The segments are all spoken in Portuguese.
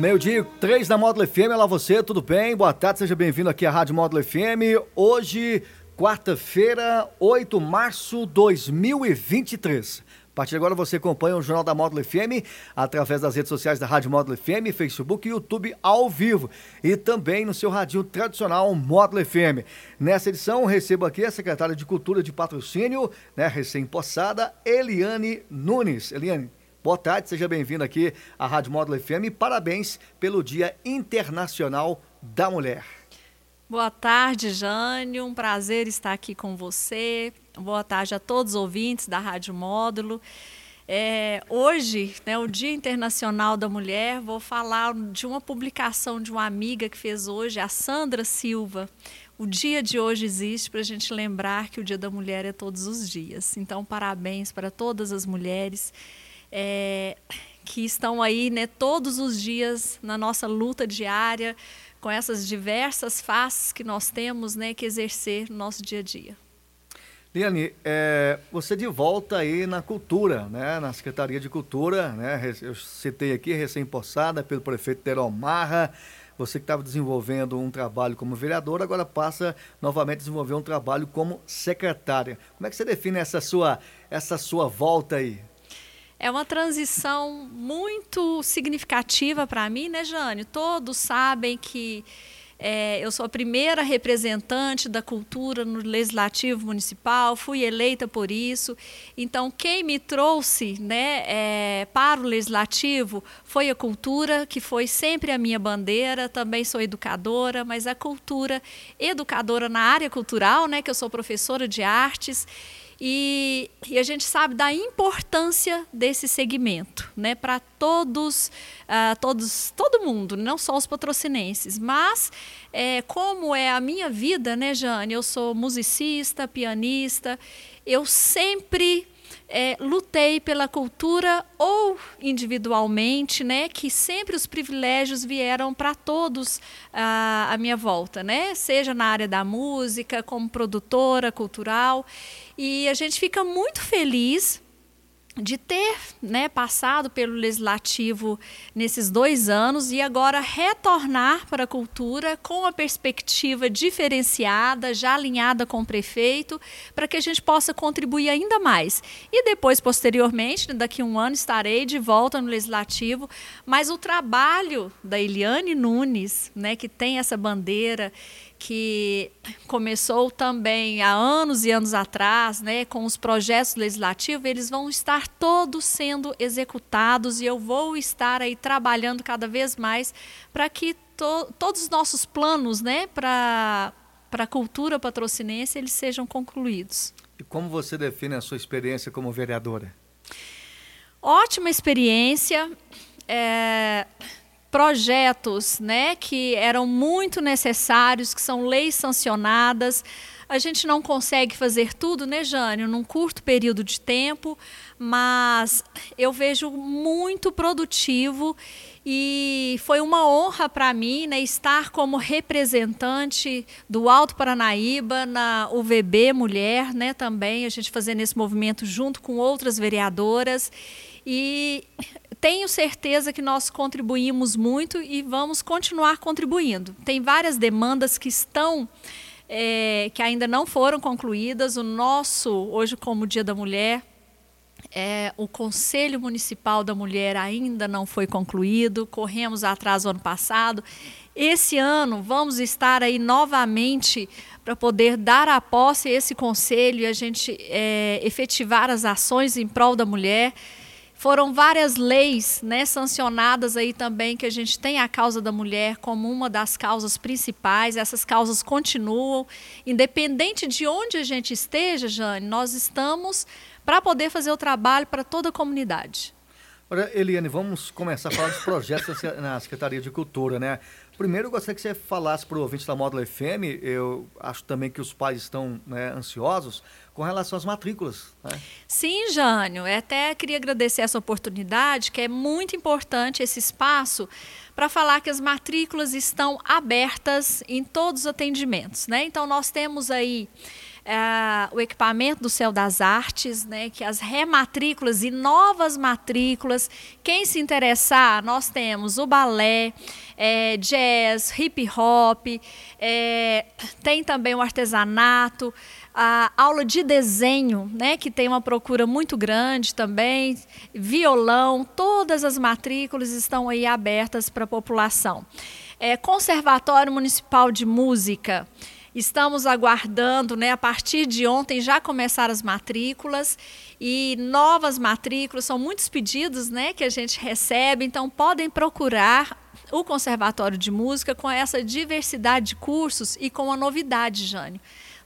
Meio dia, 3 da Módulo FM, olá você, tudo bem? Boa tarde, seja bem-vindo aqui à Rádio Módulo FM. Hoje, quarta-feira, 8 de março de 2023. A partir de agora você acompanha o Jornal da Módulo FM através das redes sociais da Rádio Módulo FM, Facebook e YouTube ao vivo. E também no seu radinho tradicional Módulo FM. Nessa edição, recebo aqui a secretária de Cultura de Patrocínio, né, recém-possada, Eliane Nunes. Eliane, Boa tarde, seja bem-vindo aqui à Rádio Módulo FM e parabéns pelo Dia Internacional da Mulher. Boa tarde, Jânio. Um prazer estar aqui com você. Boa tarde a todos os ouvintes da Rádio Módulo. É, hoje, né, o Dia Internacional da Mulher, vou falar de uma publicação de uma amiga que fez hoje, a Sandra Silva. O dia de hoje existe para a gente lembrar que o Dia da Mulher é todos os dias. Então, parabéns para todas as mulheres é, que estão aí né, todos os dias na nossa luta diária, com essas diversas faces que nós temos né, que exercer no nosso dia a dia. Liane, é, você de volta aí na cultura, né, na Secretaria de Cultura, né, eu citei aqui, recém-possada pelo prefeito Teron Marra, você que estava desenvolvendo um trabalho como vereadora, agora passa novamente a desenvolver um trabalho como secretária. Como é que você define essa sua, essa sua volta aí? É uma transição muito significativa para mim, né, Jânio? Todos sabem que é, eu sou a primeira representante da cultura no Legislativo Municipal, fui eleita por isso. Então, quem me trouxe né, é, para o Legislativo foi a cultura, que foi sempre a minha bandeira. Também sou educadora, mas a cultura, educadora na área cultural, né, que eu sou professora de artes. E, e, a gente sabe da importância desse segmento, né, para todos, uh, todos, todo mundo, não só os patrocinenses. Mas é, como é a minha vida, né, Jane? Eu sou musicista, pianista. Eu sempre é, lutei pela cultura ou individualmente, né, que sempre os privilégios vieram para todos à minha volta, né, seja na área da música, como produtora cultural, e a gente fica muito feliz de ter né, passado pelo legislativo nesses dois anos e agora retornar para a cultura com a perspectiva diferenciada, já alinhada com o prefeito, para que a gente possa contribuir ainda mais. E depois, posteriormente, né, daqui a um ano, estarei de volta no legislativo, mas o trabalho da Eliane Nunes, né, que tem essa bandeira que começou também há anos e anos atrás, né, com os projetos legislativos, eles vão estar todos sendo executados e eu vou estar aí trabalhando cada vez mais para que to todos os nossos planos, né, para para a cultura patrocinense, eles sejam concluídos. E como você define a sua experiência como vereadora? Ótima experiência. É projetos né, que eram muito necessários, que são leis sancionadas. A gente não consegue fazer tudo, né, Jânio, num curto período de tempo, mas eu vejo muito produtivo e foi uma honra para mim né, estar como representante do Alto Paranaíba na UVB Mulher, né, também a gente fazendo esse movimento junto com outras vereadoras e tenho certeza que nós contribuímos muito e vamos continuar contribuindo. Tem várias demandas que estão é, que ainda não foram concluídas. O nosso, hoje, como Dia da Mulher, é, o Conselho Municipal da Mulher ainda não foi concluído, corremos atrás do ano passado. Esse ano vamos estar aí novamente para poder dar a posse a esse conselho e a gente é, efetivar as ações em prol da mulher. Foram várias leis né, sancionadas aí também que a gente tem a causa da mulher como uma das causas principais. Essas causas continuam, independente de onde a gente esteja, Jane, nós estamos para poder fazer o trabalho para toda a comunidade. Eliane, vamos começar a falar dos projetos na Secretaria de Cultura, né? Primeiro, eu gostaria que você falasse para o ouvinte da Módulo FM, eu acho também que os pais estão né, ansiosos com relação às matrículas. Né? Sim, Jânio, eu até queria agradecer essa oportunidade, que é muito importante esse espaço para falar que as matrículas estão abertas em todos os atendimentos. Né? Então, nós temos aí é, o equipamento do Céu das Artes, né, que as rematrículas e novas matrículas, quem se interessar, nós temos o balé, é, jazz, hip hop, é, tem também o artesanato, a aula de desenho, né, que tem uma procura muito grande também, violão, todas as matrículas estão aí abertas para a população. É, Conservatório Municipal de Música, Estamos aguardando, né? A partir de ontem já começaram as matrículas e novas matrículas, são muitos pedidos, né, que a gente recebe, então podem procurar o Conservatório de Música com essa diversidade de cursos e com a novidade, Jânio.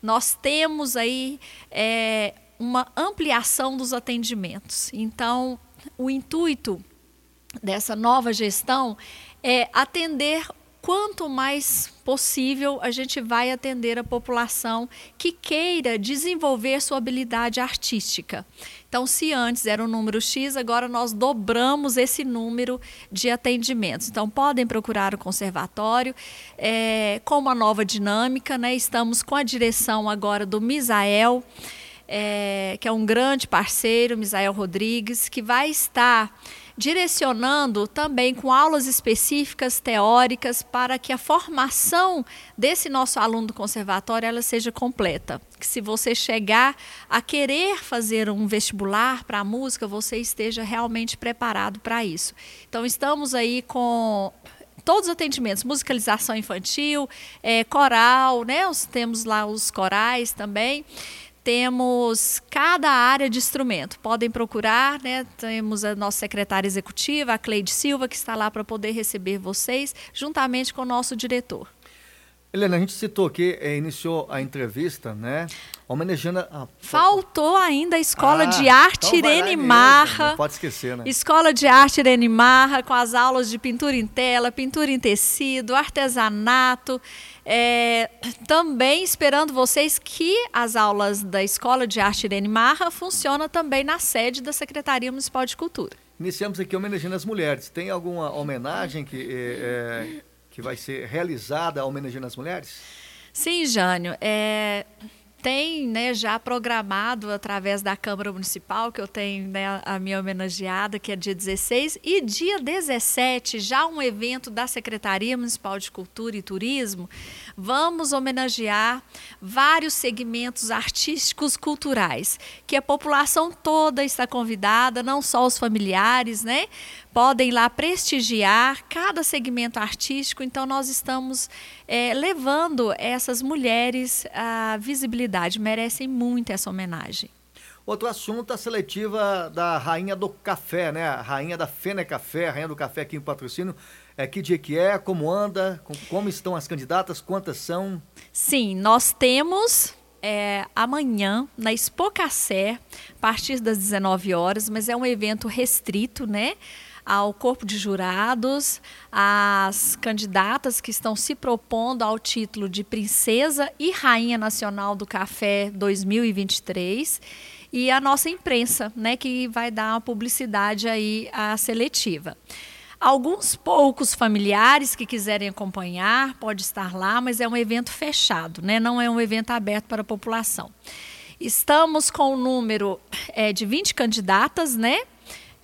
Nós temos aí é, uma ampliação dos atendimentos. Então, o intuito dessa nova gestão é atender quanto mais possível a gente vai atender a população que queira desenvolver sua habilidade artística. Então, se antes era um número X, agora nós dobramos esse número de atendimentos. Então, podem procurar o conservatório é, com uma nova dinâmica. Né? Estamos com a direção agora do Misael. É, que é um grande parceiro, Misael Rodrigues, que vai estar direcionando também com aulas específicas teóricas para que a formação desse nosso aluno do conservatório ela seja completa. Que se você chegar a querer fazer um vestibular para a música, você esteja realmente preparado para isso. Então estamos aí com todos os atendimentos, musicalização infantil, é, coral, né? Os, temos lá os corais também temos cada área de instrumento. Podem procurar, né? Temos a nossa secretária executiva, a Cleide Silva, que está lá para poder receber vocês, juntamente com o nosso diretor. Helena, a gente citou aqui, é, iniciou a entrevista, né? Homenageando a... Faltou ainda a Escola ah, de Arte então Irene Marra. Pode esquecer, né? Escola de Arte Irene Marra, com as aulas de pintura em tela, pintura em tecido, artesanato. É, também esperando vocês que as aulas da Escola de Arte Irene Marra funcionam também na sede da Secretaria Municipal de Cultura. Iniciamos aqui homenageando as mulheres. Tem alguma homenagem que... É, é que vai ser realizada homenageando as mulheres? Sim, Jânio. É, tem né, já programado através da Câmara Municipal, que eu tenho né, a minha homenageada, que é dia 16, e dia 17, já um evento da Secretaria Municipal de Cultura e Turismo. Vamos homenagear vários segmentos artísticos culturais, que a população toda está convidada, não só os familiares, né? Podem lá prestigiar cada segmento artístico. Então, nós estamos é, levando essas mulheres à visibilidade, merecem muito essa homenagem. Outro assunto, a seletiva da Rainha do Café, né? A Rainha da Fene Café, a Rainha do Café aqui em patrocínio. É, que dia que é, como anda, como estão as candidatas, quantas são? Sim, nós temos é, amanhã na Expocacé, a partir das 19 horas, mas é um evento restrito, né? Ao corpo de jurados, às candidatas que estão se propondo ao título de Princesa e Rainha Nacional do Café 2023 e a nossa imprensa, né, que vai dar uma publicidade aí à seletiva. Alguns poucos familiares que quiserem acompanhar, pode estar lá, mas é um evento fechado, né? não é um evento aberto para a população. Estamos com o número é, de 20 candidatas, né?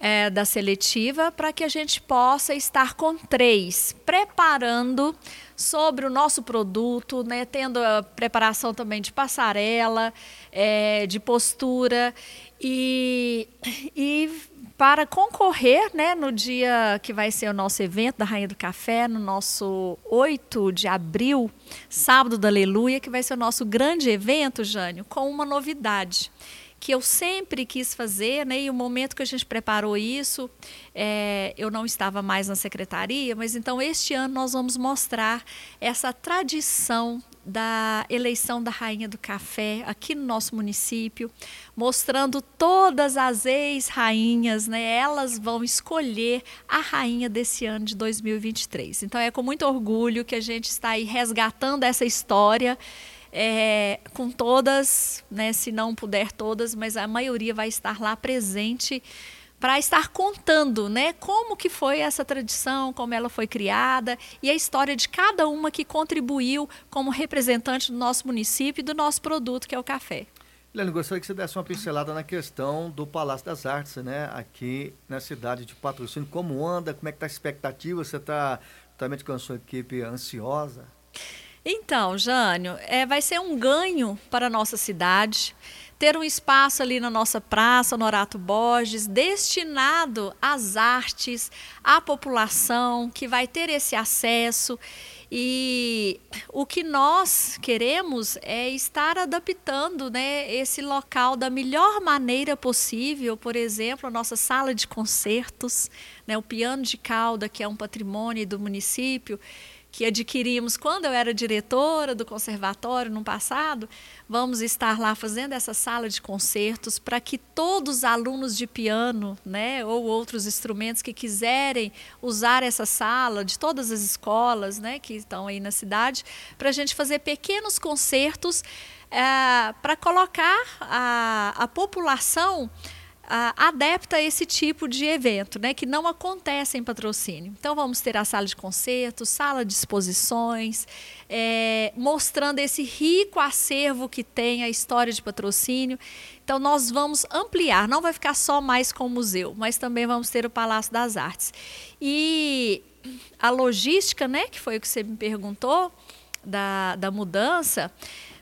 É, da seletiva para que a gente possa estar com três, preparando sobre o nosso produto, né, tendo a preparação também de passarela, é, de postura e, e para concorrer né, no dia que vai ser o nosso evento da Rainha do Café, no nosso 8 de abril, sábado da Aleluia, que vai ser o nosso grande evento, Jânio, com uma novidade que eu sempre quis fazer, né? E o momento que a gente preparou isso, é, eu não estava mais na secretaria, mas então este ano nós vamos mostrar essa tradição da eleição da Rainha do Café aqui no nosso município, mostrando todas as ex-rainhas, né? Elas vão escolher a rainha desse ano de 2023. Então é com muito orgulho que a gente está aí resgatando essa história. É, com todas, né, se não puder todas, mas a maioria vai estar lá presente para estar contando, né, como que foi essa tradição, como ela foi criada e a história de cada uma que contribuiu como representante do nosso município e do nosso produto, que é o café. Helena, gostaria que você desse uma pincelada na questão do Palácio das Artes, né, aqui na cidade de Patrocínio. Como anda? Como é que está a expectativa? Você está totalmente com a sua equipe ansiosa? Então, Jânio, é, vai ser um ganho para a nossa cidade ter um espaço ali na nossa praça, Norato Borges, destinado às artes, à população que vai ter esse acesso. E o que nós queremos é estar adaptando né, esse local da melhor maneira possível. Por exemplo, a nossa sala de concertos, né, o piano de cauda, que é um patrimônio do município, que adquirimos quando eu era diretora do conservatório no passado, vamos estar lá fazendo essa sala de concertos para que todos os alunos de piano, né, ou outros instrumentos que quiserem usar essa sala de todas as escolas, né, que estão aí na cidade, para a gente fazer pequenos concertos é, para colocar a, a população adepta a esse tipo de evento, né, que não acontece em patrocínio. Então, vamos ter a sala de concertos, sala de exposições, é, mostrando esse rico acervo que tem a história de patrocínio. Então, nós vamos ampliar, não vai ficar só mais com o museu, mas também vamos ter o Palácio das Artes. E a logística, né, que foi o que você me perguntou, da, da mudança,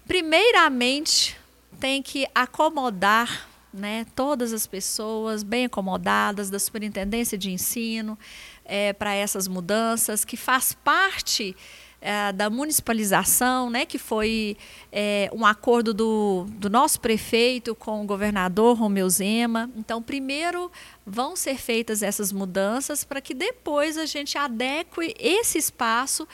primeiramente tem que acomodar né, todas as pessoas bem acomodadas da superintendência de ensino é, para essas mudanças, que faz parte é, da municipalização, né, que foi é, um acordo do, do nosso prefeito com o governador Romeu Zema. Então, primeiro vão ser feitas essas mudanças para que depois a gente adeque esse espaço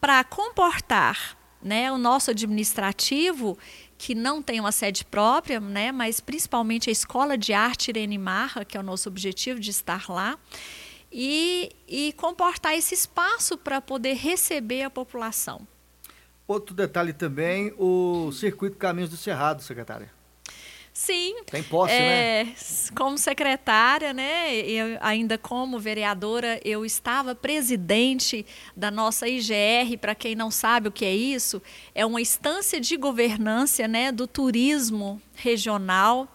para comportar né, o nosso administrativo que não tem uma sede própria, né, mas principalmente a Escola de Arte Irene Marra, que é o nosso objetivo de estar lá, e, e comportar esse espaço para poder receber a população. Outro detalhe também, o Circuito Caminhos do Cerrado, secretária. Sim. Tem posse, é, né? Como secretária, né? Eu, ainda como vereadora, eu estava presidente da nossa IGR. Para quem não sabe o que é isso, é uma instância de governança, né, do turismo regional.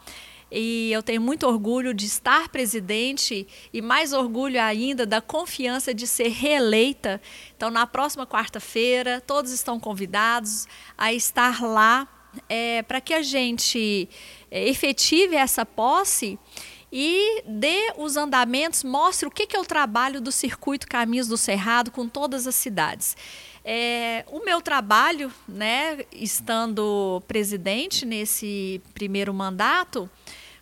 E eu tenho muito orgulho de estar presidente e mais orgulho ainda da confiança de ser reeleita. Então, na próxima quarta-feira, todos estão convidados a estar lá é, para que a gente é, efetive essa posse e dê os andamentos, mostre o que, que é o trabalho do Circuito Caminhos do Cerrado com todas as cidades. É, o meu trabalho, né, estando presidente nesse primeiro mandato,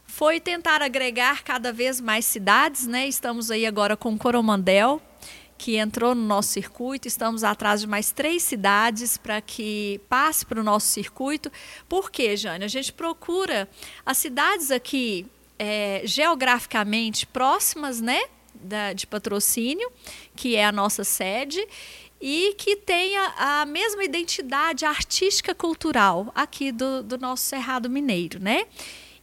foi tentar agregar cada vez mais cidades. Né? Estamos aí agora com Coromandel, que entrou no nosso circuito. Estamos atrás de mais três cidades para que passe para o nosso circuito. Por quê, Jane? A gente procura as cidades aqui é, geograficamente próximas, né? Da, de patrocínio, que é a nossa sede, e que tenha a mesma identidade artística cultural aqui do, do nosso Cerrado Mineiro, né?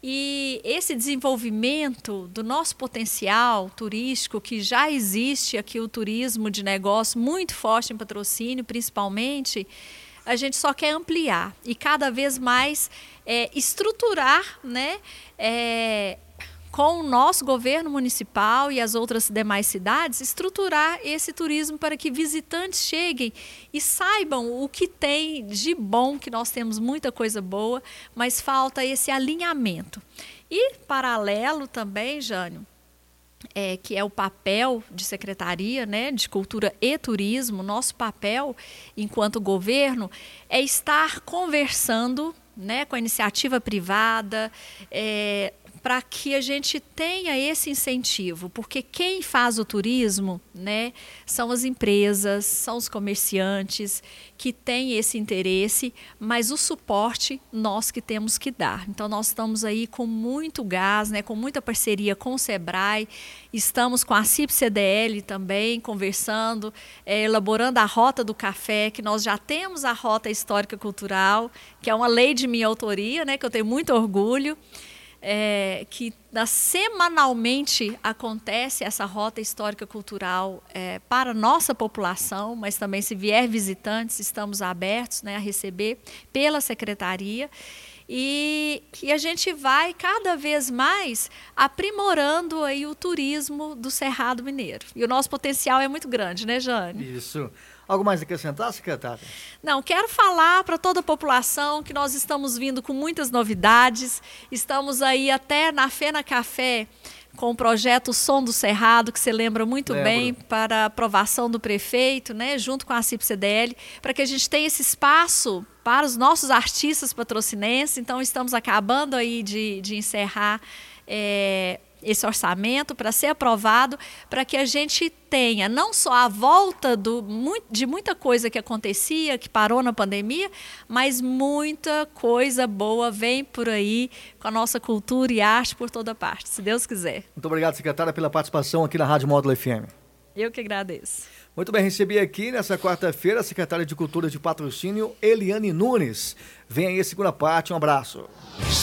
E esse desenvolvimento do nosso potencial turístico, que já existe aqui o turismo de negócio muito forte em patrocínio, principalmente, a gente só quer ampliar e cada vez mais é, estruturar né, é, com o nosso governo municipal e as outras demais cidades, estruturar esse turismo para que visitantes cheguem e saibam o que tem de bom, que nós temos muita coisa boa, mas falta esse alinhamento. E paralelo também, Jânio, é, que é o papel de secretaria né, de cultura e turismo, nosso papel enquanto governo é estar conversando né, com a iniciativa privada, é, para que a gente tenha esse incentivo, porque quem faz o turismo, né, são as empresas, são os comerciantes que têm esse interesse, mas o suporte nós que temos que dar. Então nós estamos aí com muito gás, né, com muita parceria com o Sebrae, estamos com a CIP CDL também conversando, é, elaborando a rota do café, que nós já temos a rota histórica cultural, que é uma lei de minha autoria, né, que eu tenho muito orgulho é, que da, semanalmente acontece essa rota histórica cultural é, para nossa população, mas também se vier visitantes, estamos abertos né, a receber pela secretaria. E que a gente vai cada vez mais aprimorando aí o turismo do Cerrado Mineiro. E o nosso potencial é muito grande, né, Jane? Isso. Algo mais a acrescentar, secretária? Não, quero falar para toda a população que nós estamos vindo com muitas novidades. Estamos aí até na Fena Café com o projeto Som do Cerrado, que você lembra muito Lembro. bem, para aprovação do prefeito, né, junto com a CIP-CDL, para que a gente tenha esse espaço para os nossos artistas patrocinenses. Então, estamos acabando aí de, de encerrar é, esse orçamento para ser aprovado, para que a gente tenha não só a volta do, de muita coisa que acontecia, que parou na pandemia, mas muita coisa boa vem por aí com a nossa cultura e arte por toda parte, se Deus quiser. Muito obrigado, secretária, pela participação aqui na Rádio Módulo FM. Eu que agradeço. Muito bem, recebi aqui nessa quarta-feira a secretária de Cultura de Patrocínio, Eliane Nunes. Vem aí a segunda parte, um abraço.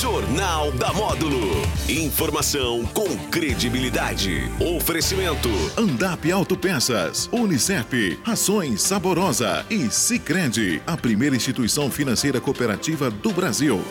Jornal da Módulo. Informação com credibilidade. Oferecimento. Andap Autopeças, Unicep, Rações Saborosa e Sicredi, a primeira instituição financeira cooperativa do Brasil.